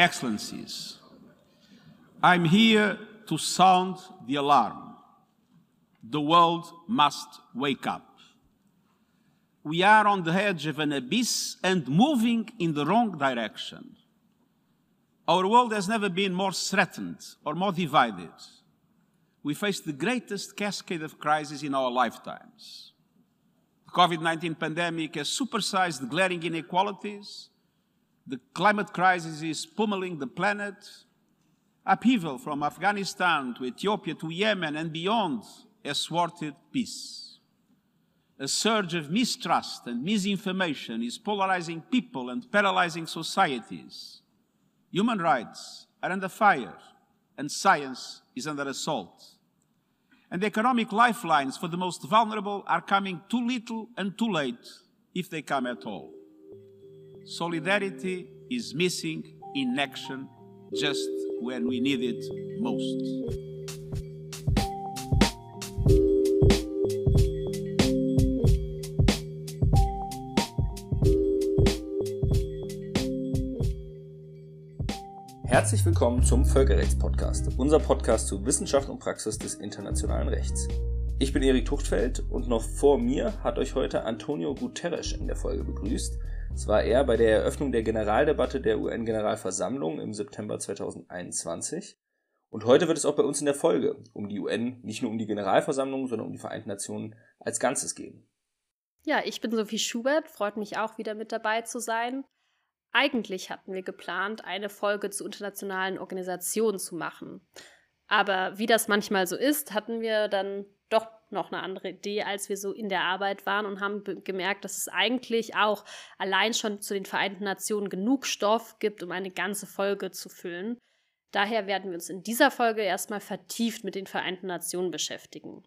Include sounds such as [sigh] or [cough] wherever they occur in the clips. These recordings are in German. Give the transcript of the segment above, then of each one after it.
Excellencies, I'm here to sound the alarm. The world must wake up. We are on the edge of an abyss and moving in the wrong direction. Our world has never been more threatened or more divided. We face the greatest cascade of crises in our lifetimes. The COVID 19 pandemic has supersized glaring inequalities. The climate crisis is pummeling the planet. Upheaval from Afghanistan to Ethiopia to Yemen and beyond has thwarted peace. A surge of mistrust and misinformation is polarizing people and paralyzing societies. Human rights are under fire, and science is under assault. And the economic lifelines for the most vulnerable are coming too little and too late, if they come at all. Solidarity is missing in action just when we need it most. Herzlich willkommen zum Völkerrechtspodcast, unser Podcast zu Wissenschaft und Praxis des internationalen Rechts. Ich bin Erik Tuchtfeld und noch vor mir hat euch heute Antonio Guterres in der Folge begrüßt. Es war er bei der Eröffnung der Generaldebatte der UN-Generalversammlung im September 2021. Und heute wird es auch bei uns in der Folge um die UN, nicht nur um die Generalversammlung, sondern um die Vereinten Nationen als Ganzes gehen. Ja, ich bin Sophie Schubert, freut mich auch wieder mit dabei zu sein. Eigentlich hatten wir geplant, eine Folge zu internationalen Organisationen zu machen. Aber wie das manchmal so ist, hatten wir dann noch eine andere Idee, als wir so in der Arbeit waren und haben gemerkt, dass es eigentlich auch allein schon zu den Vereinten Nationen genug Stoff gibt, um eine ganze Folge zu füllen. Daher werden wir uns in dieser Folge erstmal vertieft mit den Vereinten Nationen beschäftigen.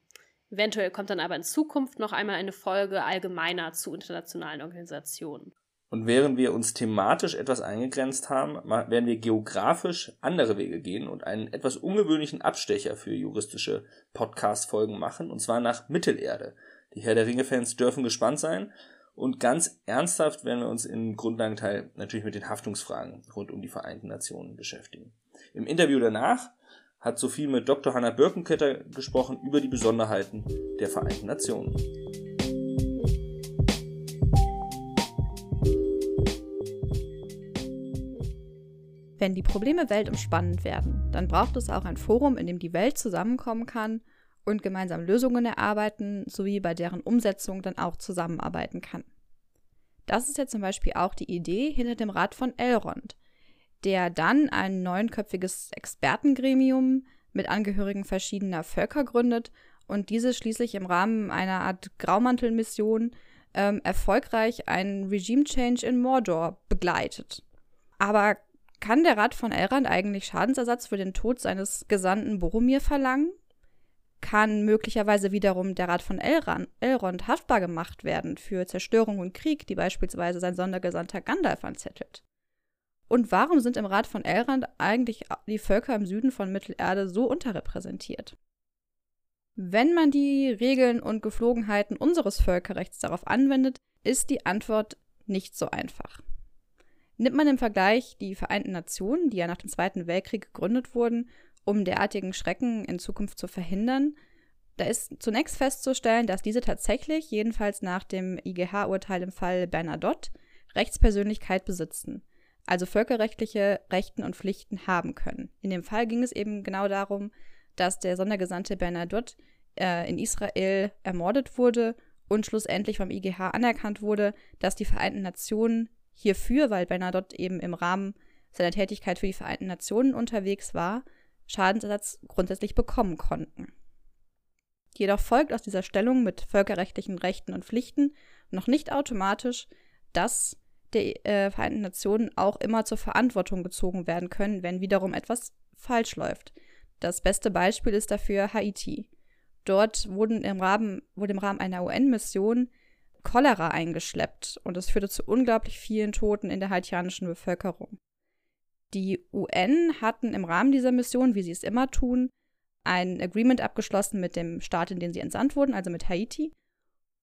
Eventuell kommt dann aber in Zukunft noch einmal eine Folge allgemeiner zu internationalen Organisationen. Und während wir uns thematisch etwas eingegrenzt haben, werden wir geografisch andere Wege gehen und einen etwas ungewöhnlichen Abstecher für juristische Podcast-Folgen machen, und zwar nach Mittelerde. Die Herr der Ringe-Fans dürfen gespannt sein. Und ganz ernsthaft werden wir uns im Grundlagenteil natürlich mit den Haftungsfragen rund um die Vereinten Nationen beschäftigen. Im Interview danach hat Sophie mit Dr. Hannah Birkenketter gesprochen über die Besonderheiten der Vereinten Nationen. Wenn die Probleme weltumspannend werden, dann braucht es auch ein Forum, in dem die Welt zusammenkommen kann und gemeinsam Lösungen erarbeiten sowie bei deren Umsetzung dann auch zusammenarbeiten kann. Das ist ja zum Beispiel auch die Idee hinter dem Rat von Elrond, der dann ein neunköpfiges Expertengremium mit Angehörigen verschiedener Völker gründet und diese schließlich im Rahmen einer Art Graumantelmission ähm, erfolgreich einen Regime Change in Mordor begleitet. Aber kann der Rat von Elrond eigentlich Schadensersatz für den Tod seines Gesandten Boromir verlangen? Kann möglicherweise wiederum der Rat von Elrond, Elrond haftbar gemacht werden für Zerstörung und Krieg, die beispielsweise sein Sondergesandter Gandalf anzettelt? Und warum sind im Rat von Elrond eigentlich die Völker im Süden von Mittelerde so unterrepräsentiert? Wenn man die Regeln und Geflogenheiten unseres Völkerrechts darauf anwendet, ist die Antwort nicht so einfach. Nimmt man im Vergleich die Vereinten Nationen, die ja nach dem Zweiten Weltkrieg gegründet wurden, um derartigen Schrecken in Zukunft zu verhindern, da ist zunächst festzustellen, dass diese tatsächlich, jedenfalls nach dem IGH-Urteil im Fall Bernadotte, Rechtspersönlichkeit besitzen, also völkerrechtliche Rechten und Pflichten haben können. In dem Fall ging es eben genau darum, dass der Sondergesandte Bernadotte äh, in Israel ermordet wurde und schlussendlich vom IGH anerkannt wurde, dass die Vereinten Nationen hierfür, weil Bernadotte eben im Rahmen seiner Tätigkeit für die Vereinten Nationen unterwegs war, Schadensersatz grundsätzlich bekommen konnten. Jedoch folgt aus dieser Stellung mit völkerrechtlichen Rechten und Pflichten noch nicht automatisch, dass die äh, Vereinten Nationen auch immer zur Verantwortung gezogen werden können, wenn wiederum etwas falsch läuft. Das beste Beispiel ist dafür Haiti. Dort wurden im Rahmen, wurde im Rahmen einer UN-Mission Cholera eingeschleppt und es führte zu unglaublich vielen Toten in der haitianischen Bevölkerung. Die UN hatten im Rahmen dieser Mission, wie sie es immer tun, ein Agreement abgeschlossen mit dem Staat, in den sie entsandt wurden, also mit Haiti.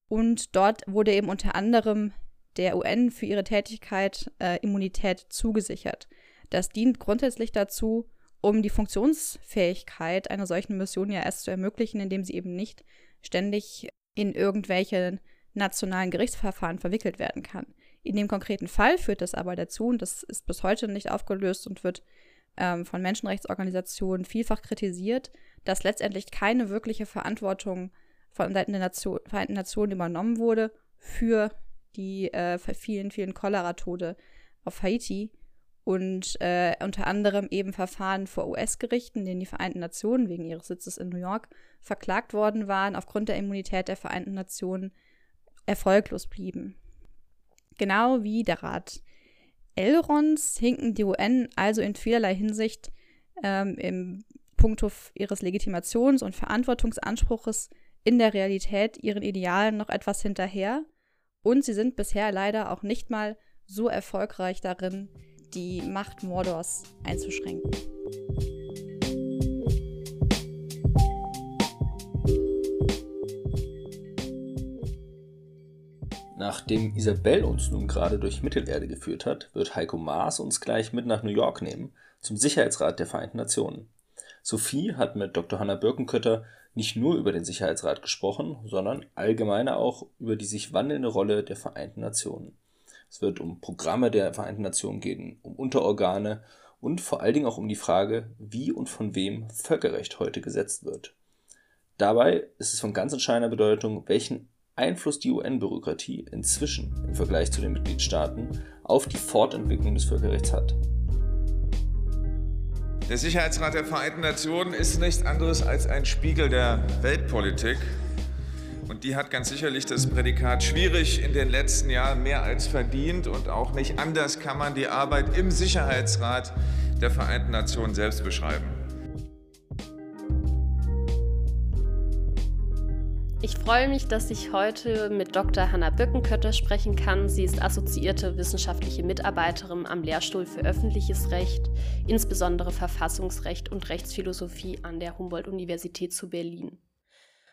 Und dort wurde eben unter anderem der UN für ihre Tätigkeit äh, Immunität zugesichert. Das dient grundsätzlich dazu, um die Funktionsfähigkeit einer solchen Mission ja erst zu ermöglichen, indem sie eben nicht ständig in irgendwelche nationalen Gerichtsverfahren verwickelt werden kann. In dem konkreten Fall führt das aber dazu, und das ist bis heute nicht aufgelöst und wird ähm, von Menschenrechtsorganisationen vielfach kritisiert, dass letztendlich keine wirkliche Verantwortung von Seiten der Nation, Vereinten Nationen übernommen wurde für die äh, vielen, vielen Cholera-Tode auf Haiti und äh, unter anderem eben Verfahren vor US-Gerichten, denen die Vereinten Nationen wegen ihres Sitzes in New York verklagt worden waren, aufgrund der Immunität der Vereinten Nationen erfolglos blieben. Genau wie der Rat Elrons hinken die UN also in vielerlei Hinsicht ähm, im Punkto ihres Legitimations- und Verantwortungsanspruches in der Realität ihren Idealen noch etwas hinterher und sie sind bisher leider auch nicht mal so erfolgreich darin, die Macht Mordors einzuschränken. Nachdem Isabel uns nun gerade durch Mittelerde geführt hat, wird Heiko Maas uns gleich mit nach New York nehmen, zum Sicherheitsrat der Vereinten Nationen. Sophie hat mit Dr. Hanna Birkenkötter nicht nur über den Sicherheitsrat gesprochen, sondern allgemeiner auch über die sich wandelnde Rolle der Vereinten Nationen. Es wird um Programme der Vereinten Nationen gehen, um Unterorgane und vor allen Dingen auch um die Frage, wie und von wem Völkerrecht heute gesetzt wird. Dabei ist es von ganz entscheidender Bedeutung, welchen Einfluss die UN-Bürokratie inzwischen im Vergleich zu den Mitgliedstaaten auf die Fortentwicklung des Völkerrechts hat. Der Sicherheitsrat der Vereinten Nationen ist nichts anderes als ein Spiegel der Weltpolitik. Und die hat ganz sicherlich das Prädikat schwierig in den letzten Jahren mehr als verdient. Und auch nicht anders kann man die Arbeit im Sicherheitsrat der Vereinten Nationen selbst beschreiben. Ich freue mich, dass ich heute mit Dr. Hanna Böckenkötter sprechen kann. Sie ist assoziierte wissenschaftliche Mitarbeiterin am Lehrstuhl für öffentliches Recht, insbesondere Verfassungsrecht und Rechtsphilosophie an der Humboldt-Universität zu Berlin.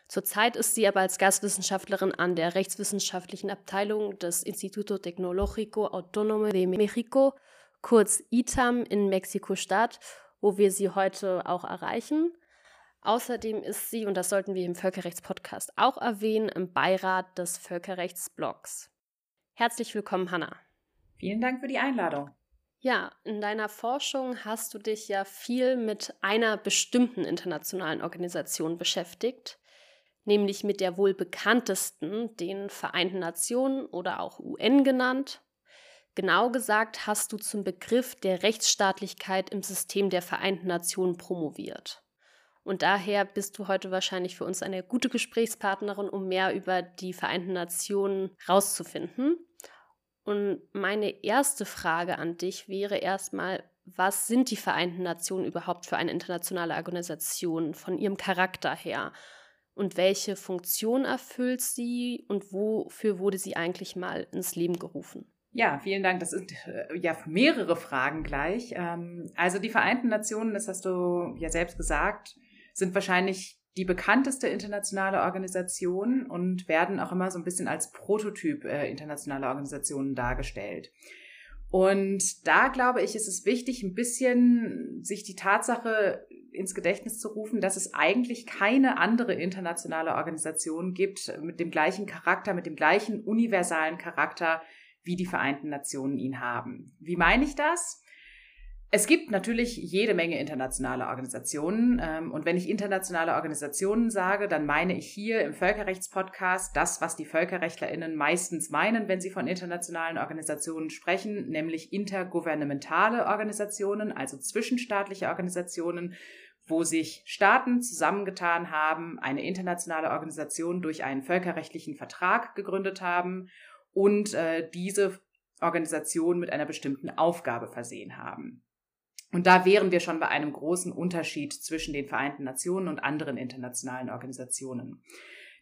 Zurzeit ist sie aber als Gastwissenschaftlerin an der rechtswissenschaftlichen Abteilung des Instituto Tecnológico Autónomo de México, kurz ITAM in Mexiko-Stadt, wo wir sie heute auch erreichen. Außerdem ist sie, und das sollten wir im Völkerrechtspodcast auch erwähnen, im Beirat des Völkerrechtsblocks. Herzlich willkommen, Hanna. Vielen Dank für die Einladung. Ja, in deiner Forschung hast du dich ja viel mit einer bestimmten internationalen Organisation beschäftigt, nämlich mit der wohl bekanntesten, den Vereinten Nationen oder auch UN genannt. Genau gesagt hast du zum Begriff der Rechtsstaatlichkeit im System der Vereinten Nationen promoviert. Und daher bist du heute wahrscheinlich für uns eine gute Gesprächspartnerin, um mehr über die Vereinten Nationen rauszufinden. Und meine erste Frage an dich wäre erstmal, was sind die Vereinten Nationen überhaupt für eine internationale Organisation von ihrem Charakter her? Und welche Funktion erfüllt sie und wofür wurde sie eigentlich mal ins Leben gerufen? Ja, vielen Dank. Das sind äh, ja mehrere Fragen gleich. Ähm, also die Vereinten Nationen, das hast du ja selbst gesagt, sind wahrscheinlich die bekannteste internationale Organisation und werden auch immer so ein bisschen als Prototyp äh, internationaler Organisationen dargestellt. Und da glaube ich, ist es wichtig, ein bisschen sich die Tatsache ins Gedächtnis zu rufen, dass es eigentlich keine andere internationale Organisation gibt mit dem gleichen Charakter, mit dem gleichen universalen Charakter, wie die Vereinten Nationen ihn haben. Wie meine ich das? Es gibt natürlich jede Menge internationale Organisationen. Ähm, und wenn ich internationale Organisationen sage, dann meine ich hier im Völkerrechtspodcast das, was die VölkerrechtlerInnen meistens meinen, wenn sie von internationalen Organisationen sprechen, nämlich intergouvernementale Organisationen, also zwischenstaatliche Organisationen, wo sich Staaten zusammengetan haben, eine internationale Organisation durch einen völkerrechtlichen Vertrag gegründet haben und äh, diese Organisation mit einer bestimmten Aufgabe versehen haben. Und da wären wir schon bei einem großen Unterschied zwischen den Vereinten Nationen und anderen internationalen Organisationen.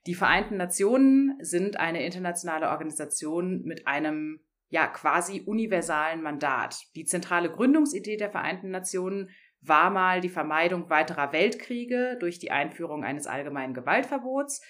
Die Vereinten Nationen sind eine internationale Organisation mit einem ja quasi universalen Mandat. Die zentrale Gründungsidee der Vereinten Nationen war mal die Vermeidung weiterer Weltkriege durch die Einführung eines allgemeinen Gewaltverbots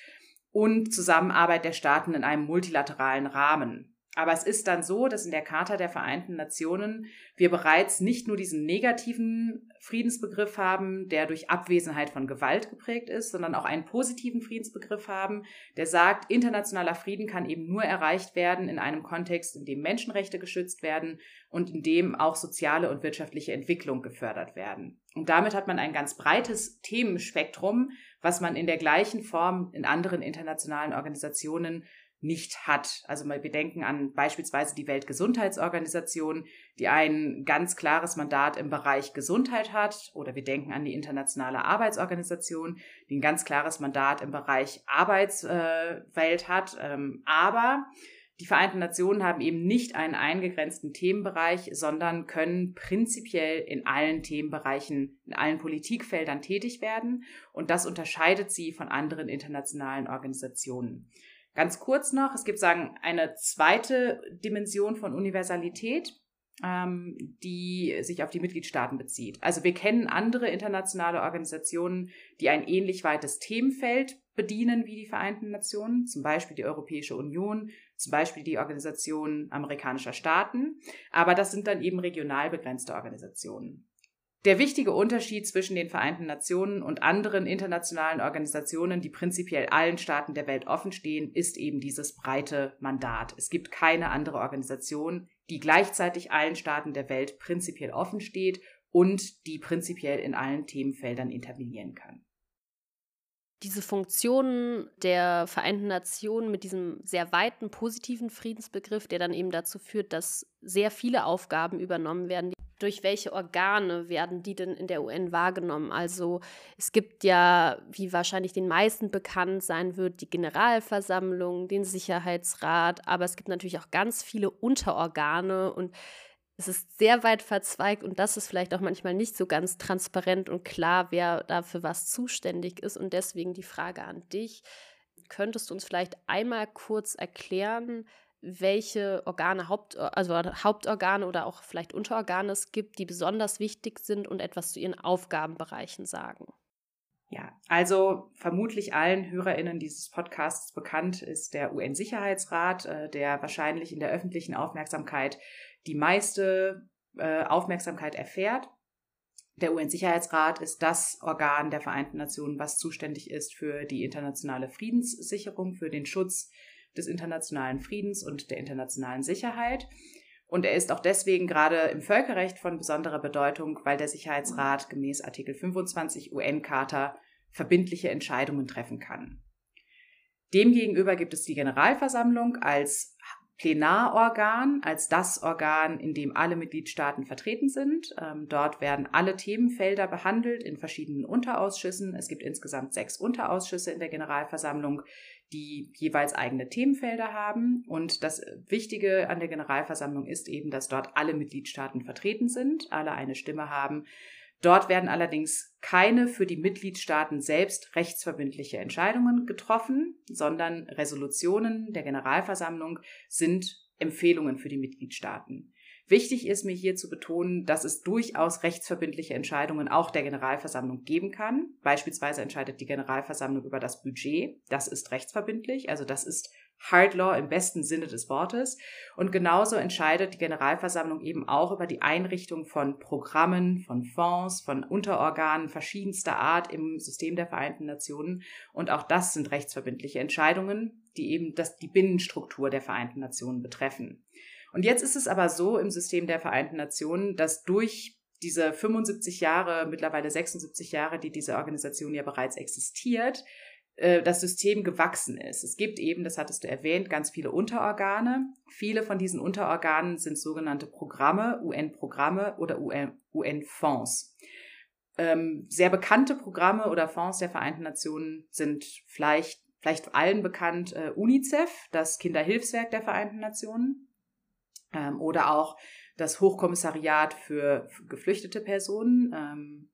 und Zusammenarbeit der Staaten in einem multilateralen Rahmen. Aber es ist dann so, dass in der Charta der Vereinten Nationen wir bereits nicht nur diesen negativen Friedensbegriff haben, der durch Abwesenheit von Gewalt geprägt ist, sondern auch einen positiven Friedensbegriff haben, der sagt, internationaler Frieden kann eben nur erreicht werden in einem Kontext, in dem Menschenrechte geschützt werden und in dem auch soziale und wirtschaftliche Entwicklung gefördert werden. Und damit hat man ein ganz breites Themenspektrum, was man in der gleichen Form in anderen internationalen Organisationen nicht hat. Also mal bedenken an beispielsweise die Weltgesundheitsorganisation, die ein ganz klares Mandat im Bereich Gesundheit hat, oder wir denken an die Internationale Arbeitsorganisation, die ein ganz klares Mandat im Bereich Arbeitswelt hat. Ähm, aber die Vereinten Nationen haben eben nicht einen eingegrenzten Themenbereich, sondern können prinzipiell in allen Themenbereichen, in allen Politikfeldern tätig werden. Und das unterscheidet sie von anderen internationalen Organisationen. Ganz kurz noch, es gibt sagen eine zweite Dimension von Universalität, ähm, die sich auf die Mitgliedstaaten bezieht. Also wir kennen andere internationale Organisationen, die ein ähnlich weites Themenfeld bedienen wie die Vereinten Nationen, zum Beispiel die Europäische Union, zum Beispiel die Organisation amerikanischer Staaten, aber das sind dann eben regional begrenzte Organisationen. Der wichtige Unterschied zwischen den Vereinten Nationen und anderen internationalen Organisationen, die prinzipiell allen Staaten der Welt offenstehen, ist eben dieses breite Mandat. Es gibt keine andere Organisation, die gleichzeitig allen Staaten der Welt prinzipiell offen steht und die prinzipiell in allen Themenfeldern intervenieren kann. Diese Funktionen der Vereinten Nationen mit diesem sehr weiten positiven Friedensbegriff, der dann eben dazu führt, dass sehr viele Aufgaben übernommen werden, durch welche Organe werden die denn in der UN wahrgenommen? Also es gibt ja, wie wahrscheinlich den meisten bekannt sein wird, die Generalversammlung, den Sicherheitsrat, aber es gibt natürlich auch ganz viele Unterorgane und es ist sehr weit verzweigt und das ist vielleicht auch manchmal nicht so ganz transparent und klar, wer dafür was zuständig ist. Und deswegen die Frage an dich. Könntest du uns vielleicht einmal kurz erklären, welche Organe, Haupt, also Hauptorgane oder auch vielleicht Unterorgane es gibt, die besonders wichtig sind und etwas zu ihren Aufgabenbereichen sagen. Ja, also vermutlich allen HörerInnen dieses Podcasts bekannt ist der UN-Sicherheitsrat, äh, der wahrscheinlich in der öffentlichen Aufmerksamkeit die meiste äh, Aufmerksamkeit erfährt. Der UN-Sicherheitsrat ist das Organ der Vereinten Nationen, was zuständig ist für die internationale Friedenssicherung, für den Schutz des internationalen Friedens und der internationalen Sicherheit. Und er ist auch deswegen gerade im Völkerrecht von besonderer Bedeutung, weil der Sicherheitsrat gemäß Artikel 25 UN-Charta verbindliche Entscheidungen treffen kann. Demgegenüber gibt es die Generalversammlung als Plenarorgan, als das Organ, in dem alle Mitgliedstaaten vertreten sind. Ähm, dort werden alle Themenfelder behandelt in verschiedenen Unterausschüssen. Es gibt insgesamt sechs Unterausschüsse in der Generalversammlung, die jeweils eigene Themenfelder haben. Und das Wichtige an der Generalversammlung ist eben, dass dort alle Mitgliedstaaten vertreten sind, alle eine Stimme haben. Dort werden allerdings keine für die Mitgliedstaaten selbst rechtsverbindliche Entscheidungen getroffen, sondern Resolutionen der Generalversammlung sind Empfehlungen für die Mitgliedstaaten. Wichtig ist mir hier zu betonen, dass es durchaus rechtsverbindliche Entscheidungen auch der Generalversammlung geben kann. Beispielsweise entscheidet die Generalversammlung über das Budget. Das ist rechtsverbindlich, also das ist Hard Law im besten Sinne des Wortes. Und genauso entscheidet die Generalversammlung eben auch über die Einrichtung von Programmen, von Fonds, von Unterorganen verschiedenster Art im System der Vereinten Nationen. Und auch das sind rechtsverbindliche Entscheidungen, die eben das, die Binnenstruktur der Vereinten Nationen betreffen. Und jetzt ist es aber so im System der Vereinten Nationen, dass durch diese 75 Jahre, mittlerweile 76 Jahre, die diese Organisation ja bereits existiert, äh, das System gewachsen ist. Es gibt eben, das hattest du erwähnt, ganz viele Unterorgane. Viele von diesen Unterorganen sind sogenannte Programme, UN-Programme oder UN-Fonds. Ähm, sehr bekannte Programme oder Fonds der Vereinten Nationen sind vielleicht, vielleicht allen bekannt äh, UNICEF, das Kinderhilfswerk der Vereinten Nationen ähm, oder auch das Hochkommissariat für geflüchtete Personen, ähm,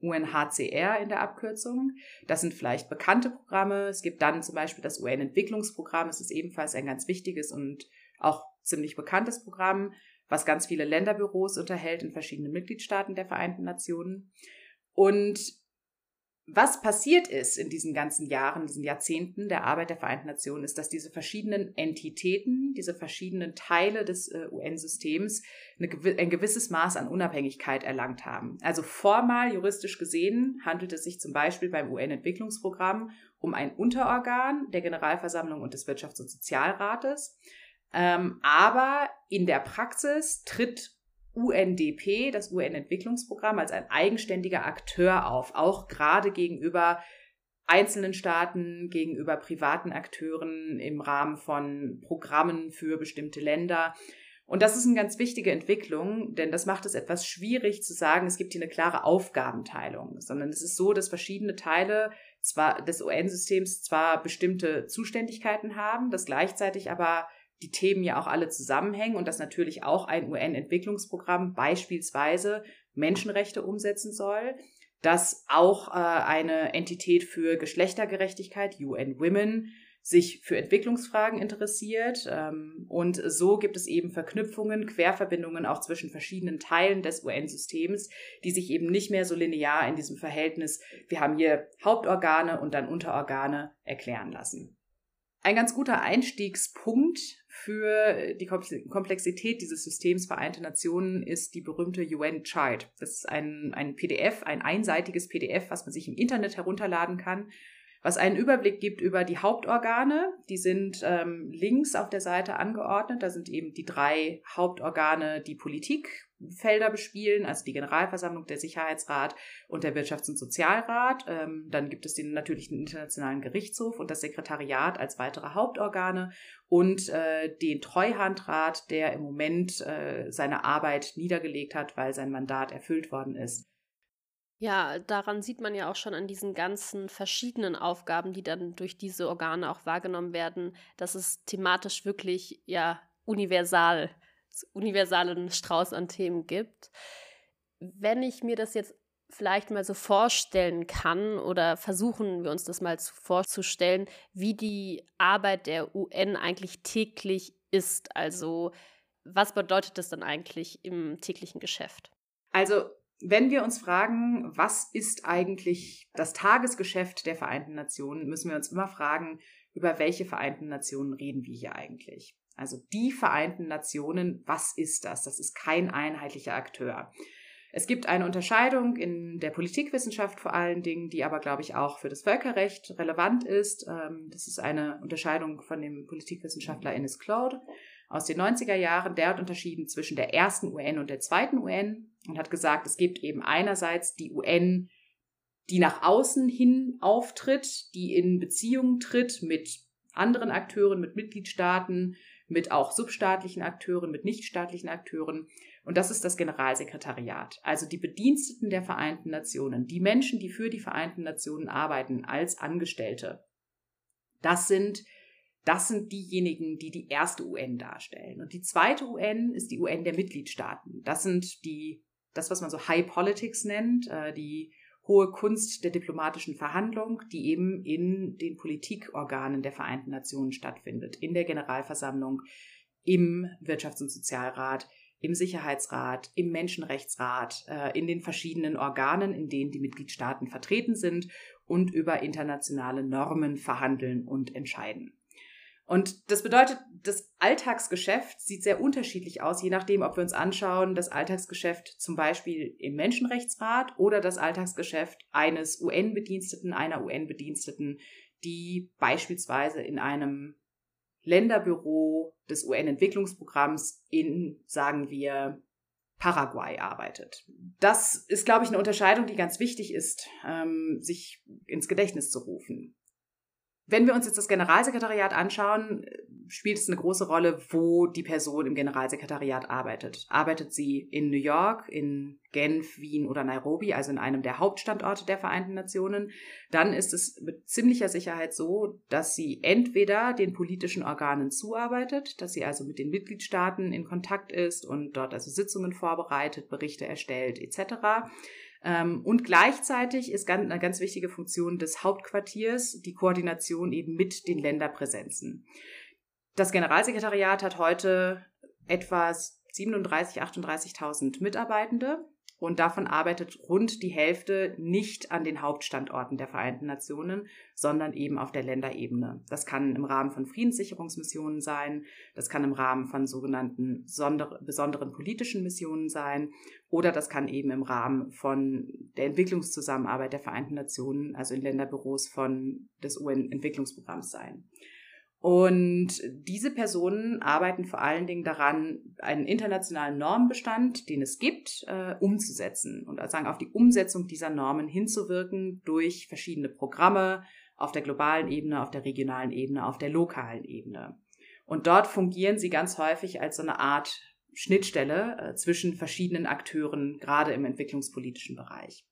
UNHCR in der Abkürzung. Das sind vielleicht bekannte Programme. Es gibt dann zum Beispiel das UN-Entwicklungsprogramm. Es ist ebenfalls ein ganz wichtiges und auch ziemlich bekanntes Programm, was ganz viele Länderbüros unterhält in verschiedenen Mitgliedstaaten der Vereinten Nationen. Und was passiert ist in diesen ganzen Jahren, diesen Jahrzehnten der Arbeit der Vereinten Nationen, ist, dass diese verschiedenen Entitäten, diese verschiedenen Teile des äh, UN-Systems ein gewisses Maß an Unabhängigkeit erlangt haben. Also formal, juristisch gesehen, handelt es sich zum Beispiel beim UN-Entwicklungsprogramm um ein Unterorgan der Generalversammlung und des Wirtschafts- und Sozialrates. Ähm, aber in der Praxis tritt UNDP, das UN-Entwicklungsprogramm, als ein eigenständiger Akteur auf, auch gerade gegenüber einzelnen Staaten, gegenüber privaten Akteuren im Rahmen von Programmen für bestimmte Länder. Und das ist eine ganz wichtige Entwicklung, denn das macht es etwas schwierig zu sagen, es gibt hier eine klare Aufgabenteilung, sondern es ist so, dass verschiedene Teile zwar des UN-Systems zwar bestimmte Zuständigkeiten haben, das gleichzeitig aber die Themen ja auch alle zusammenhängen und dass natürlich auch ein UN-Entwicklungsprogramm beispielsweise Menschenrechte umsetzen soll, dass auch äh, eine Entität für Geschlechtergerechtigkeit, UN Women, sich für Entwicklungsfragen interessiert. Ähm, und so gibt es eben Verknüpfungen, Querverbindungen auch zwischen verschiedenen Teilen des UN-Systems, die sich eben nicht mehr so linear in diesem Verhältnis, wir haben hier Hauptorgane und dann Unterorgane, erklären lassen. Ein ganz guter Einstiegspunkt für die Komplexität dieses Systems Vereinte Nationen ist die berühmte UN Chart. Das ist ein, ein PDF, ein einseitiges PDF, was man sich im Internet herunterladen kann, was einen Überblick gibt über die Hauptorgane. Die sind ähm, links auf der Seite angeordnet. Da sind eben die drei Hauptorgane, die Politikfelder bespielen, also die Generalversammlung, der Sicherheitsrat und der Wirtschafts- und Sozialrat. Ähm, dann gibt es den natürlich den Internationalen Gerichtshof und das Sekretariat als weitere Hauptorgane und äh, den Treuhandrat, der im Moment äh, seine Arbeit niedergelegt hat, weil sein Mandat erfüllt worden ist. Ja, daran sieht man ja auch schon an diesen ganzen verschiedenen Aufgaben, die dann durch diese Organe auch wahrgenommen werden, dass es thematisch wirklich ja universal, universalen Strauß an Themen gibt. Wenn ich mir das jetzt vielleicht mal so vorstellen kann oder versuchen wir uns das mal vorzustellen, wie die Arbeit der UN eigentlich täglich ist. Also was bedeutet das dann eigentlich im täglichen Geschäft? Also wenn wir uns fragen, was ist eigentlich das Tagesgeschäft der Vereinten Nationen, müssen wir uns immer fragen, über welche Vereinten Nationen reden wir hier eigentlich? Also die Vereinten Nationen, was ist das? Das ist kein einheitlicher Akteur. Es gibt eine Unterscheidung in der Politikwissenschaft vor allen Dingen, die aber, glaube ich, auch für das Völkerrecht relevant ist. Ähm, das ist eine Unterscheidung von dem Politikwissenschaftler Innes Claude aus den 90er Jahren. Der hat unterschieden zwischen der ersten UN und der zweiten UN und hat gesagt, es gibt eben einerseits die UN, die nach außen hin auftritt, die in Beziehungen tritt mit anderen Akteuren, mit Mitgliedstaaten, mit auch substaatlichen Akteuren, mit nichtstaatlichen Akteuren. Und das ist das Generalsekretariat, also die Bediensteten der Vereinten Nationen, die Menschen, die für die Vereinten Nationen arbeiten als Angestellte. Das sind das sind diejenigen, die die erste UN darstellen. Und die zweite UN ist die UN der Mitgliedstaaten. Das sind die, das, was man so High Politics nennt, äh, die hohe Kunst der diplomatischen Verhandlung, die eben in den Politikorganen der Vereinten Nationen stattfindet, in der Generalversammlung, im Wirtschafts- und Sozialrat, im Sicherheitsrat, im Menschenrechtsrat, äh, in den verschiedenen Organen, in denen die Mitgliedstaaten vertreten sind und über internationale Normen verhandeln und entscheiden. Und das bedeutet, das Alltagsgeschäft sieht sehr unterschiedlich aus, je nachdem, ob wir uns anschauen, das Alltagsgeschäft zum Beispiel im Menschenrechtsrat oder das Alltagsgeschäft eines UN-Bediensteten, einer UN-Bediensteten, die beispielsweise in einem Länderbüro des UN-Entwicklungsprogramms in, sagen wir, Paraguay arbeitet. Das ist, glaube ich, eine Unterscheidung, die ganz wichtig ist, ähm, sich ins Gedächtnis zu rufen. Wenn wir uns jetzt das Generalsekretariat anschauen, spielt es eine große Rolle, wo die Person im Generalsekretariat arbeitet. Arbeitet sie in New York, in Genf, Wien oder Nairobi, also in einem der Hauptstandorte der Vereinten Nationen, dann ist es mit ziemlicher Sicherheit so, dass sie entweder den politischen Organen zuarbeitet, dass sie also mit den Mitgliedstaaten in Kontakt ist und dort also Sitzungen vorbereitet, Berichte erstellt etc und gleichzeitig ist eine ganz wichtige Funktion des Hauptquartiers die Koordination eben mit den Länderpräsenzen. Das Generalsekretariat hat heute etwa 37.000, 38.000 Mitarbeitende und davon arbeitet rund die Hälfte nicht an den Hauptstandorten der Vereinten Nationen, sondern eben auf der Länderebene. Das kann im Rahmen von Friedenssicherungsmissionen sein, das kann im Rahmen von sogenannten besonderen politischen Missionen sein oder das kann eben im Rahmen von der Entwicklungszusammenarbeit der Vereinten Nationen, also in Länderbüros von des UN-Entwicklungsprogramms sein. Und diese Personen arbeiten vor allen Dingen daran, einen internationalen Normenbestand, den es gibt, äh, umzusetzen und also auf die Umsetzung dieser Normen hinzuwirken durch verschiedene Programme auf der globalen Ebene, auf der regionalen Ebene, auf der lokalen Ebene. Und dort fungieren sie ganz häufig als so eine Art Schnittstelle äh, zwischen verschiedenen Akteuren, gerade im entwicklungspolitischen Bereich.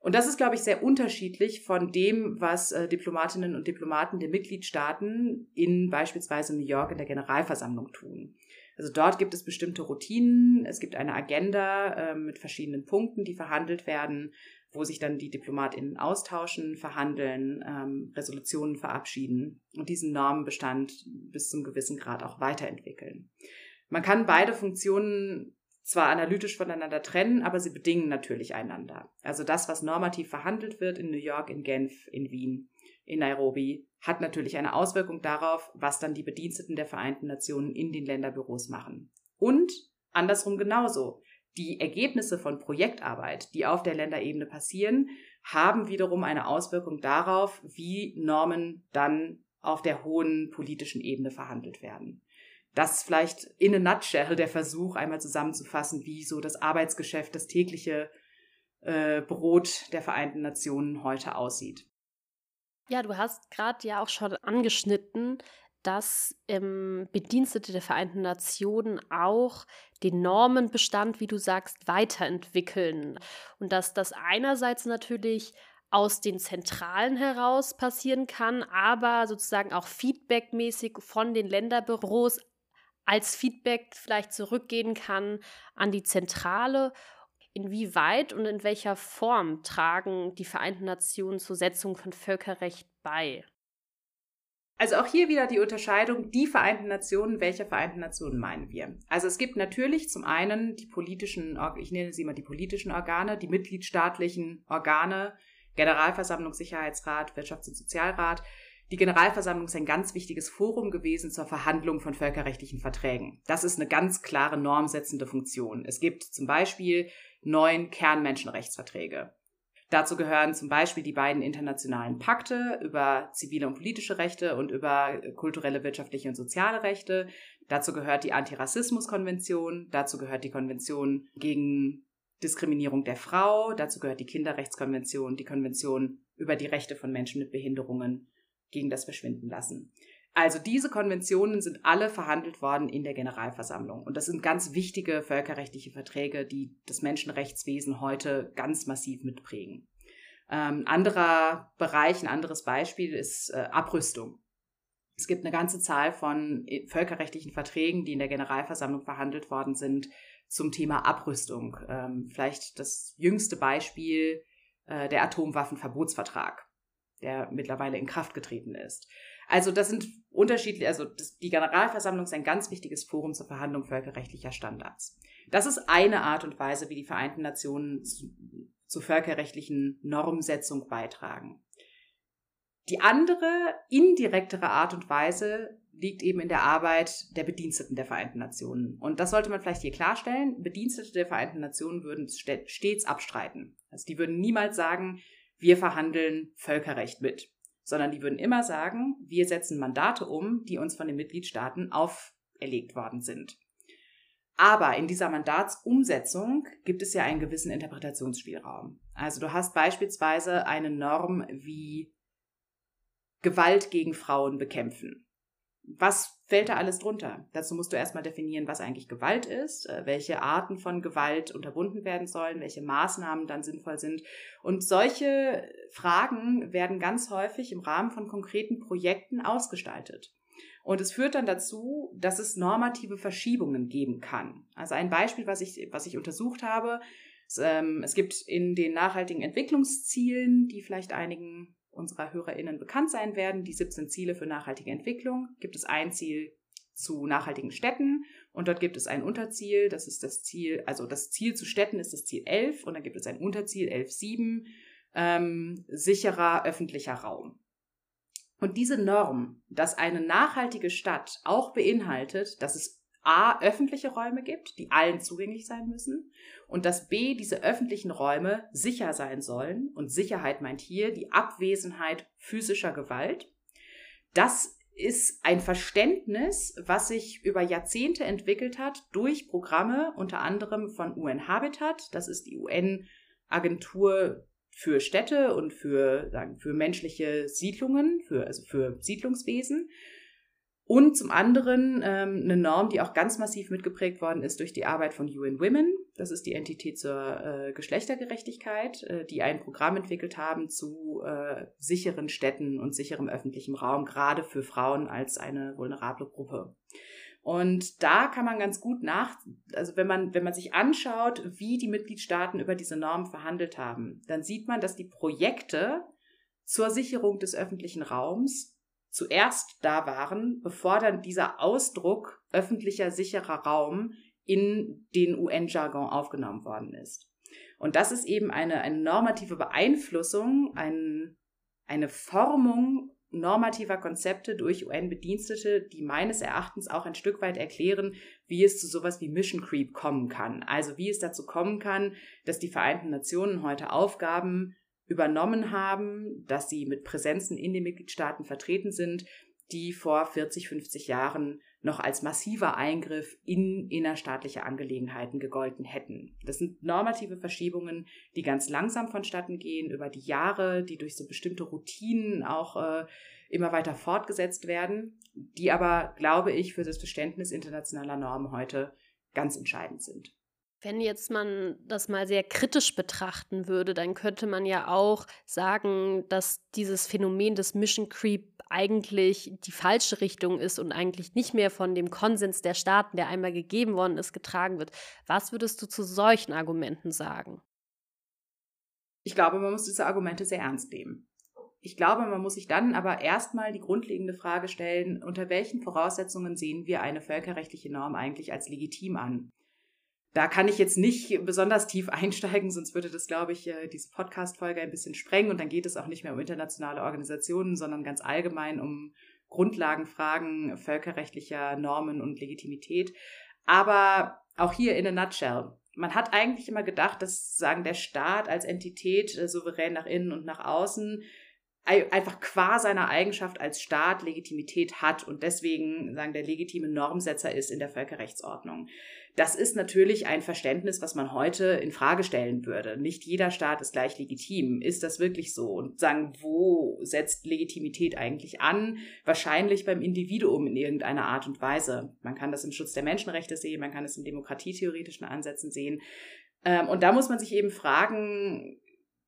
Und das ist, glaube ich, sehr unterschiedlich von dem, was äh, Diplomatinnen und Diplomaten der Mitgliedstaaten in beispielsweise New York in der Generalversammlung tun. Also dort gibt es bestimmte Routinen, es gibt eine Agenda äh, mit verschiedenen Punkten, die verhandelt werden, wo sich dann die DiplomatInnen austauschen, verhandeln, ähm, Resolutionen verabschieden und diesen Normenbestand bis zum gewissen Grad auch weiterentwickeln. Man kann beide Funktionen zwar analytisch voneinander trennen, aber sie bedingen natürlich einander. Also das, was normativ verhandelt wird in New York, in Genf, in Wien, in Nairobi, hat natürlich eine Auswirkung darauf, was dann die Bediensteten der Vereinten Nationen in den Länderbüros machen. Und andersrum genauso. Die Ergebnisse von Projektarbeit, die auf der Länderebene passieren, haben wiederum eine Auswirkung darauf, wie Normen dann auf der hohen politischen Ebene verhandelt werden das vielleicht in a nutshell der Versuch, einmal zusammenzufassen, wie so das Arbeitsgeschäft, das tägliche äh, Brot der Vereinten Nationen heute aussieht. Ja, du hast gerade ja auch schon angeschnitten, dass ähm, Bedienstete der Vereinten Nationen auch den Normenbestand, wie du sagst, weiterentwickeln. Und dass das einerseits natürlich aus den Zentralen heraus passieren kann, aber sozusagen auch feedbackmäßig von den Länderbüros als Feedback vielleicht zurückgehen kann an die Zentrale. Inwieweit und in welcher Form tragen die Vereinten Nationen zur Setzung von Völkerrecht bei? Also auch hier wieder die Unterscheidung, die Vereinten Nationen, welche Vereinten Nationen meinen wir? Also es gibt natürlich zum einen die politischen, ich nenne sie mal die politischen Organe, die mitgliedstaatlichen Organe, Generalversammlung, Sicherheitsrat, Wirtschafts- und Sozialrat, die Generalversammlung ist ein ganz wichtiges Forum gewesen zur Verhandlung von völkerrechtlichen Verträgen. Das ist eine ganz klare normsetzende Funktion. Es gibt zum Beispiel neun Kernmenschenrechtsverträge. Dazu gehören zum Beispiel die beiden internationalen Pakte über zivile und politische Rechte und über kulturelle, wirtschaftliche und soziale Rechte. Dazu gehört die Antirassismuskonvention. Dazu gehört die Konvention gegen Diskriminierung der Frau. Dazu gehört die Kinderrechtskonvention, die Konvention über die Rechte von Menschen mit Behinderungen gegen das Verschwinden lassen. Also diese Konventionen sind alle verhandelt worden in der Generalversammlung. Und das sind ganz wichtige völkerrechtliche Verträge, die das Menschenrechtswesen heute ganz massiv mitprägen. Ähm, anderer Bereich, ein anderes Beispiel ist äh, Abrüstung. Es gibt eine ganze Zahl von äh, völkerrechtlichen Verträgen, die in der Generalversammlung verhandelt worden sind zum Thema Abrüstung. Ähm, vielleicht das jüngste Beispiel äh, der Atomwaffenverbotsvertrag der mittlerweile in Kraft getreten ist. Also das sind unterschiedliche, also das, die Generalversammlung ist ein ganz wichtiges Forum zur Verhandlung völkerrechtlicher Standards. Das ist eine Art und Weise, wie die Vereinten Nationen zu, zu völkerrechtlichen Normsetzung beitragen. Die andere, indirektere Art und Weise liegt eben in der Arbeit der Bediensteten der Vereinten Nationen. Und das sollte man vielleicht hier klarstellen. Bedienstete der Vereinten Nationen würden stets abstreiten. Also die würden niemals sagen, wir verhandeln Völkerrecht mit, sondern die würden immer sagen, wir setzen Mandate um, die uns von den Mitgliedstaaten auferlegt worden sind. Aber in dieser Mandatsumsetzung gibt es ja einen gewissen Interpretationsspielraum. Also du hast beispielsweise eine Norm wie Gewalt gegen Frauen bekämpfen was fällt da alles drunter? Dazu musst du erstmal definieren, was eigentlich Gewalt ist, äh, welche Arten von Gewalt unterbunden werden sollen, welche Maßnahmen dann sinnvoll sind. Und solche Fragen werden ganz häufig im Rahmen von konkreten Projekten ausgestaltet. Und es führt dann dazu, dass es normative Verschiebungen geben kann. Also ein Beispiel, was ich, was ich untersucht habe, ähm, es gibt in den nachhaltigen Entwicklungszielen, die vielleicht einigen unserer HörerInnen bekannt sein werden, die 17 Ziele für nachhaltige Entwicklung, gibt es ein Ziel zu nachhaltigen Städten? Und dort gibt es ein Unterziel, das ist das Ziel, also das Ziel zu Städten ist das Ziel 11 und dann gibt es ein Unterziel 11.7, ähm, sicherer öffentlicher Raum. Und diese Norm, dass eine nachhaltige Stadt auch beinhaltet, dass es A, öffentliche Räume gibt, die allen zugänglich sein müssen und dass B, diese öffentlichen Räume sicher sein sollen und Sicherheit meint hier die Abwesenheit physischer Gewalt. Das ist ein Verständnis, was sich über Jahrzehnte entwickelt hat durch Programme unter anderem von UN Habitat, das ist die UN-Agentur für Städte und für, sagen, für menschliche Siedlungen, für, also für Siedlungswesen. Und zum anderen ähm, eine Norm, die auch ganz massiv mitgeprägt worden ist durch die Arbeit von UN Women. Das ist die Entität zur äh, Geschlechtergerechtigkeit, äh, die ein Programm entwickelt haben zu äh, sicheren Städten und sicherem öffentlichem Raum, gerade für Frauen als eine vulnerable Gruppe. Und da kann man ganz gut nach, also wenn man, wenn man sich anschaut, wie die Mitgliedstaaten über diese Normen verhandelt haben, dann sieht man, dass die Projekte zur Sicherung des öffentlichen Raums zuerst da waren, bevor dann dieser Ausdruck öffentlicher sicherer Raum in den UN-Jargon aufgenommen worden ist. Und das ist eben eine, eine normative Beeinflussung, ein, eine Formung normativer Konzepte durch UN-Bedienstete, die meines Erachtens auch ein Stück weit erklären, wie es zu sowas wie Mission Creep kommen kann. Also wie es dazu kommen kann, dass die Vereinten Nationen heute Aufgaben übernommen haben, dass sie mit Präsenzen in den Mitgliedstaaten vertreten sind, die vor 40, 50 Jahren noch als massiver Eingriff in innerstaatliche Angelegenheiten gegolten hätten. Das sind normative Verschiebungen, die ganz langsam vonstatten gehen über die Jahre, die durch so bestimmte Routinen auch äh, immer weiter fortgesetzt werden, die aber, glaube ich, für das Verständnis internationaler Normen heute ganz entscheidend sind. Wenn jetzt man das mal sehr kritisch betrachten würde, dann könnte man ja auch sagen, dass dieses Phänomen des Mission Creep eigentlich die falsche Richtung ist und eigentlich nicht mehr von dem Konsens der Staaten, der einmal gegeben worden ist, getragen wird. Was würdest du zu solchen Argumenten sagen? Ich glaube, man muss diese Argumente sehr ernst nehmen. Ich glaube, man muss sich dann aber erstmal die grundlegende Frage stellen, unter welchen Voraussetzungen sehen wir eine völkerrechtliche Norm eigentlich als legitim an? Da kann ich jetzt nicht besonders tief [laughs] einsteigen, sonst würde das, glaube ich, äh, diese Podcast-Folge ein bisschen sprengen und dann geht es auch nicht mehr um internationale Organisationen, sondern ganz allgemein um Grundlagenfragen völkerrechtlicher Normen und Legitimität. Aber auch hier in a nutshell. Man hat eigentlich immer gedacht, dass sagen der Staat als Entität äh, souverän nach innen und nach außen einfach qua seiner Eigenschaft als Staat Legitimität hat und deswegen sagen der legitime Normsetzer ist in der Völkerrechtsordnung. Das ist natürlich ein Verständnis, was man heute in Frage stellen würde. Nicht jeder Staat ist gleich legitim. Ist das wirklich so? Und sagen, wo setzt Legitimität eigentlich an? Wahrscheinlich beim Individuum in irgendeiner Art und Weise. Man kann das im Schutz der Menschenrechte sehen, man kann es in demokratietheoretischen Ansätzen sehen. Ähm, und da muss man sich eben fragen,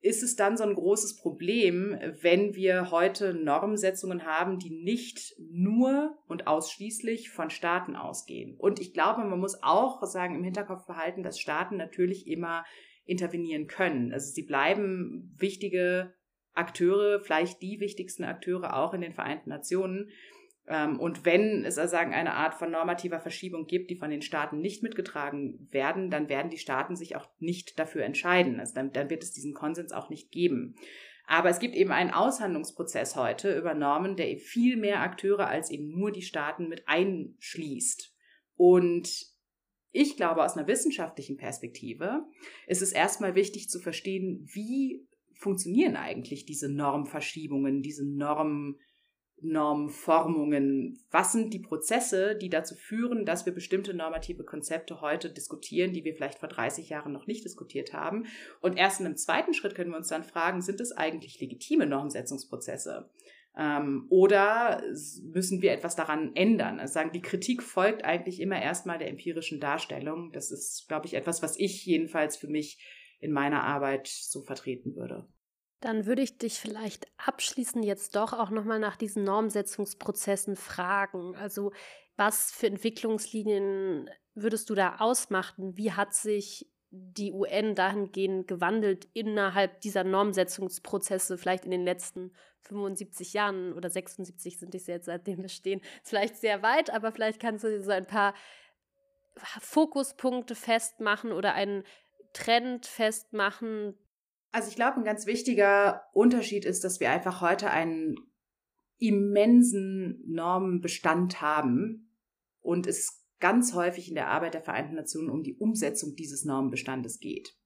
ist es dann so ein großes Problem, wenn wir heute Normsetzungen haben, die nicht nur und ausschließlich von Staaten ausgehen. Und ich glaube, man muss auch sagen, im Hinterkopf behalten, dass Staaten natürlich immer intervenieren können. Also sie bleiben wichtige Akteure, vielleicht die wichtigsten Akteure auch in den Vereinten Nationen. Ähm, und wenn es also eine Art von normativer Verschiebung gibt, die von den Staaten nicht mitgetragen werden, dann werden die Staaten sich auch nicht dafür entscheiden. Also dann, dann wird es diesen Konsens auch nicht geben. Aber es gibt eben einen Aushandlungsprozess heute über Normen, der viel mehr Akteure als eben nur die Staaten mit einschließt. Und ich glaube, aus einer wissenschaftlichen Perspektive ist es erstmal wichtig zu verstehen, wie funktionieren eigentlich diese Normverschiebungen, diese Normen, Normformungen? Was sind die Prozesse, die dazu führen, dass wir bestimmte normative Konzepte heute diskutieren, die wir vielleicht vor 30 Jahren noch nicht diskutiert haben? Und erst in einem zweiten Schritt können wir uns dann fragen, sind es eigentlich legitime Normsetzungsprozesse? Ähm, oder müssen wir etwas daran ändern? Also sagen, die Kritik folgt eigentlich immer erstmal der empirischen Darstellung. Das ist, glaube ich, etwas, was ich jedenfalls für mich in meiner Arbeit so vertreten würde. Dann würde ich dich vielleicht abschließend jetzt doch auch nochmal nach diesen Normsetzungsprozessen fragen. Also was für Entwicklungslinien würdest du da ausmachen? Wie hat sich die UN dahingehend gewandelt innerhalb dieser Normsetzungsprozesse, vielleicht in den letzten 75 Jahren oder 76 sind es jetzt, seitdem wir stehen, ist [laughs] vielleicht sehr weit, aber vielleicht kannst du so ein paar Fokuspunkte festmachen oder einen Trend festmachen? Also ich glaube, ein ganz wichtiger Unterschied ist, dass wir einfach heute einen immensen Normenbestand haben und es ganz häufig in der Arbeit der Vereinten Nationen um die Umsetzung dieses Normenbestandes geht.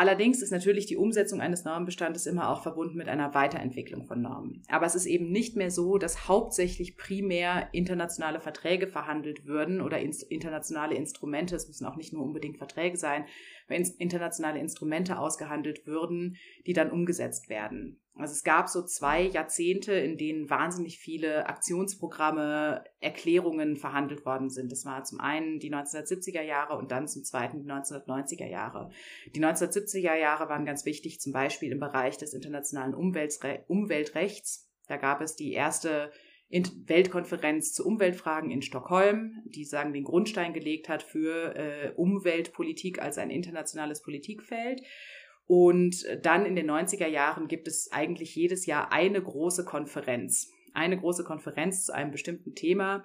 Allerdings ist natürlich die Umsetzung eines Normenbestandes immer auch verbunden mit einer Weiterentwicklung von Normen. Aber es ist eben nicht mehr so, dass hauptsächlich primär internationale Verträge verhandelt würden oder internationale Instrumente, es müssen auch nicht nur unbedingt Verträge sein, wenn internationale Instrumente ausgehandelt würden, die dann umgesetzt werden. Also es gab so zwei Jahrzehnte, in denen wahnsinnig viele Aktionsprogramme, Erklärungen verhandelt worden sind. Das war zum einen die 1970er Jahre und dann zum zweiten die 1990er Jahre. Die 1970er Jahre waren ganz wichtig, zum Beispiel im Bereich des internationalen Umweltre Umweltrechts. Da gab es die erste Weltkonferenz zu Umweltfragen in Stockholm, die sagen den Grundstein gelegt hat für äh, Umweltpolitik als ein internationales Politikfeld. Und dann in den 90er Jahren gibt es eigentlich jedes Jahr eine große Konferenz. Eine große Konferenz zu einem bestimmten Thema.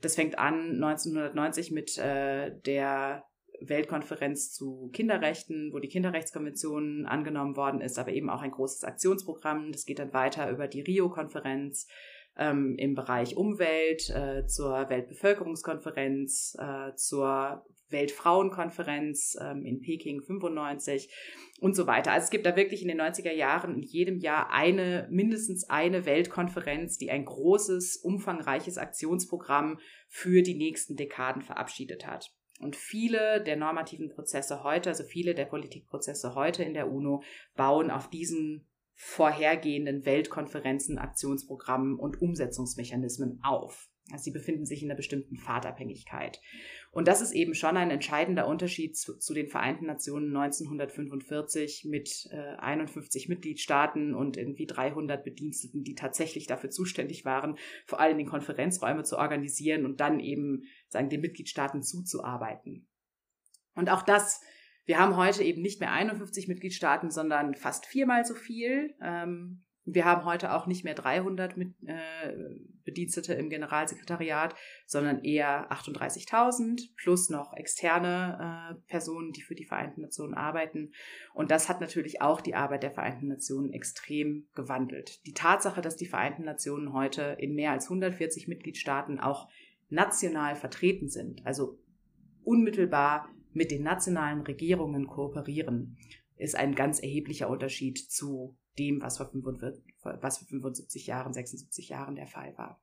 Das fängt an 1990 mit äh, der Weltkonferenz zu Kinderrechten, wo die Kinderrechtskonvention angenommen worden ist, aber eben auch ein großes Aktionsprogramm. Das geht dann weiter über die Rio-Konferenz ähm, im Bereich Umwelt, äh, zur Weltbevölkerungskonferenz, äh, zur Weltfrauenkonferenz ähm, in Peking 95 und so weiter. Also es gibt da wirklich in den 90er Jahren in jedem Jahr eine, mindestens eine Weltkonferenz, die ein großes, umfangreiches Aktionsprogramm für die nächsten Dekaden verabschiedet hat. Und viele der normativen Prozesse heute, also viele der Politikprozesse heute in der UNO, bauen auf diesen vorhergehenden Weltkonferenzen, Aktionsprogrammen und Umsetzungsmechanismen auf. Also sie befinden sich in einer bestimmten Fahrtabhängigkeit. Und das ist eben schon ein entscheidender Unterschied zu, zu den Vereinten Nationen 1945 mit äh, 51 Mitgliedstaaten und irgendwie 300 Bediensteten, die tatsächlich dafür zuständig waren, vor allem den Konferenzräume zu organisieren und dann eben sagen den Mitgliedstaaten zuzuarbeiten. Und auch das wir haben heute eben nicht mehr 51 Mitgliedstaaten, sondern fast viermal so viel. Ähm, wir haben heute auch nicht mehr 300 mit, äh, Bedienstete im Generalsekretariat, sondern eher 38.000 plus noch externe äh, Personen, die für die Vereinten Nationen arbeiten. Und das hat natürlich auch die Arbeit der Vereinten Nationen extrem gewandelt. Die Tatsache, dass die Vereinten Nationen heute in mehr als 140 Mitgliedstaaten auch national vertreten sind, also unmittelbar mit den nationalen Regierungen kooperieren, ist ein ganz erheblicher Unterschied zu dem, was vor, 45, was vor 75 Jahren, 76 Jahren der Fall war.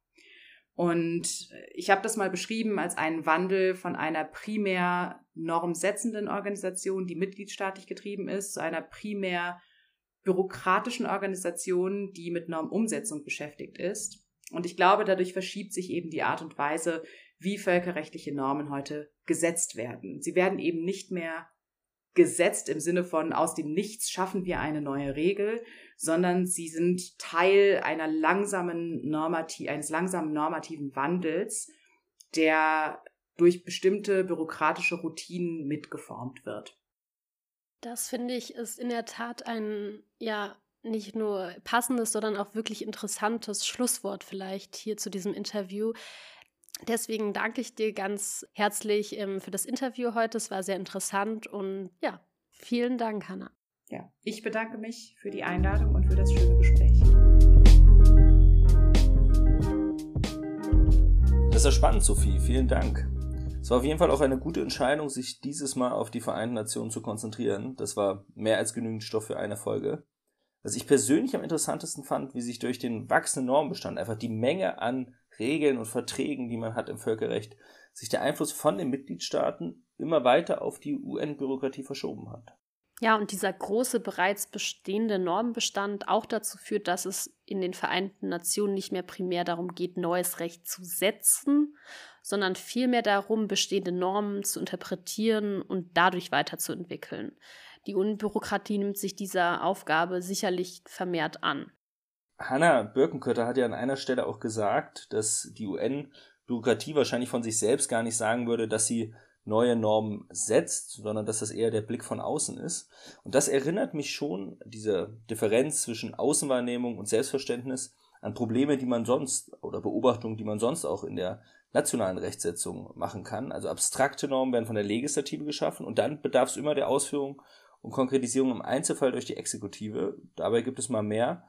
Und ich habe das mal beschrieben als einen Wandel von einer primär normsetzenden Organisation, die mitgliedstaatlich getrieben ist, zu einer primär bürokratischen Organisation, die mit Normumsetzung beschäftigt ist. Und ich glaube, dadurch verschiebt sich eben die Art und Weise, wie völkerrechtliche Normen heute gesetzt werden. Sie werden eben nicht mehr gesetzt im Sinne von aus dem Nichts schaffen wir eine neue Regel, sondern sie sind Teil einer langsamen Normati eines langsamen normativen Wandels, der durch bestimmte bürokratische Routinen mitgeformt wird. Das finde ich ist in der Tat ein ja nicht nur passendes, sondern auch wirklich interessantes Schlusswort vielleicht hier zu diesem Interview. Deswegen danke ich dir ganz herzlich ähm, für das Interview heute. Es war sehr interessant und ja, vielen Dank, Hanna. Ja, ich bedanke mich für die Einladung und für das schöne Gespräch. Das ist spannend, Sophie. Vielen Dank. Es war auf jeden Fall auch eine gute Entscheidung, sich dieses Mal auf die Vereinten Nationen zu konzentrieren. Das war mehr als genügend Stoff für eine Folge. Was ich persönlich am interessantesten fand, wie sich durch den wachsenden Normbestand einfach die Menge an Regeln und Verträgen, die man hat im Völkerrecht, sich der Einfluss von den Mitgliedstaaten immer weiter auf die UN-Bürokratie verschoben hat. Ja, und dieser große bereits bestehende Normenbestand auch dazu führt, dass es in den Vereinten Nationen nicht mehr primär darum geht, neues Recht zu setzen, sondern vielmehr darum, bestehende Normen zu interpretieren und dadurch weiterzuentwickeln. Die UN-Bürokratie nimmt sich dieser Aufgabe sicherlich vermehrt an. Hanna Birkenkötter hat ja an einer Stelle auch gesagt, dass die UN-Bürokratie wahrscheinlich von sich selbst gar nicht sagen würde, dass sie neue Normen setzt, sondern dass das eher der Blick von außen ist. Und das erinnert mich schon, diese Differenz zwischen Außenwahrnehmung und Selbstverständnis, an Probleme, die man sonst oder Beobachtungen, die man sonst auch in der nationalen Rechtsetzung machen kann. Also abstrakte Normen werden von der Legislative geschaffen und dann bedarf es immer der Ausführung und Konkretisierung im Einzelfall durch die Exekutive. Dabei gibt es mal mehr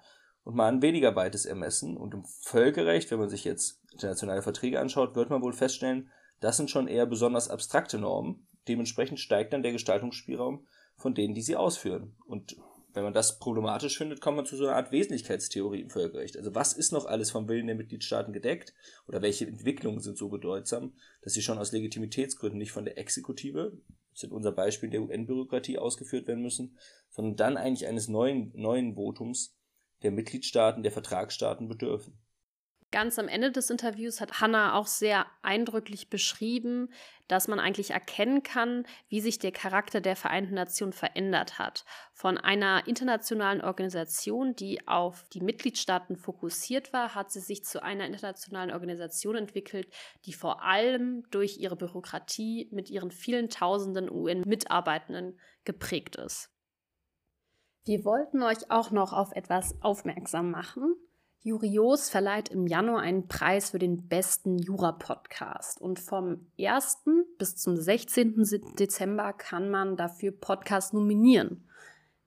und mal ein weniger weites Ermessen. Und im Völkerrecht, wenn man sich jetzt internationale Verträge anschaut, wird man wohl feststellen, das sind schon eher besonders abstrakte Normen. Dementsprechend steigt dann der Gestaltungsspielraum von denen, die sie ausführen. Und wenn man das problematisch findet, kommt man zu so einer Art Wesentlichkeitstheorie im Völkerrecht. Also was ist noch alles vom Willen der Mitgliedstaaten gedeckt oder welche Entwicklungen sind so bedeutsam, dass sie schon aus Legitimitätsgründen nicht von der Exekutive, das in unser Beispiel der UN-Bürokratie, ausgeführt werden müssen, sondern dann eigentlich eines neuen, neuen Votums der Mitgliedstaaten, der Vertragsstaaten bedürfen. Ganz am Ende des Interviews hat Hannah auch sehr eindrücklich beschrieben, dass man eigentlich erkennen kann, wie sich der Charakter der Vereinten Nationen verändert hat. Von einer internationalen Organisation, die auf die Mitgliedstaaten fokussiert war, hat sie sich zu einer internationalen Organisation entwickelt, die vor allem durch ihre Bürokratie mit ihren vielen tausenden UN-Mitarbeitenden geprägt ist. Wir wollten euch auch noch auf etwas aufmerksam machen. Jurios verleiht im Januar einen Preis für den besten Jura-Podcast. Und vom 1. bis zum 16. Dezember kann man dafür Podcast nominieren.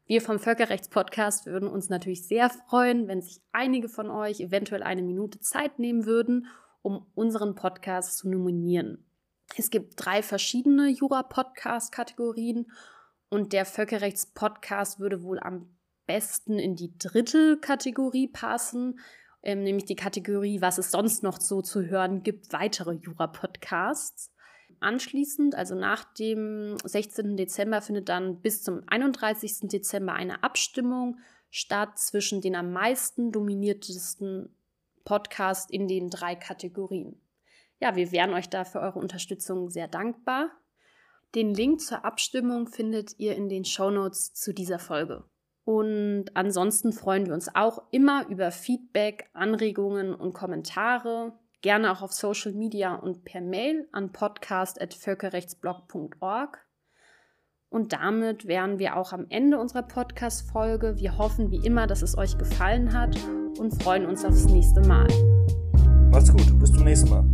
Wir vom Völkerrechtspodcast würden uns natürlich sehr freuen, wenn sich einige von euch eventuell eine Minute Zeit nehmen würden, um unseren Podcast zu nominieren. Es gibt drei verschiedene Jura-Podcast-Kategorien und der Völkerrechtspodcast würde wohl am besten in die dritte Kategorie passen, ähm, nämlich die Kategorie, was es sonst noch so zu hören gibt, weitere Jura-Podcasts. Anschließend, also nach dem 16. Dezember, findet dann bis zum 31. Dezember eine Abstimmung statt zwischen den am meisten dominiertesten Podcasts in den drei Kategorien. Ja, wir wären euch da für eure Unterstützung sehr dankbar. Den Link zur Abstimmung findet ihr in den Shownotes zu dieser Folge. Und ansonsten freuen wir uns auch immer über Feedback, Anregungen und Kommentare. Gerne auch auf Social Media und per Mail an podcast.völkerrechtsblog.org. Und damit wären wir auch am Ende unserer Podcast-Folge. Wir hoffen wie immer, dass es euch gefallen hat und freuen uns aufs nächste Mal. Macht's gut, bis zum nächsten Mal.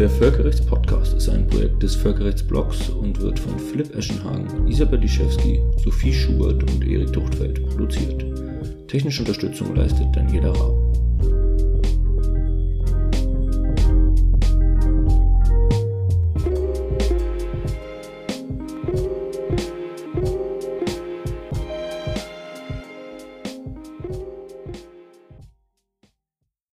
Der Völkerrechtspodcast ist ein Projekt des Völkerrechtsblogs und wird von Philipp Eschenhagen, Isabel Liszewski, Sophie Schubert und Erik Tuchtfeld produziert. Technische Unterstützung leistet Daniela Rau.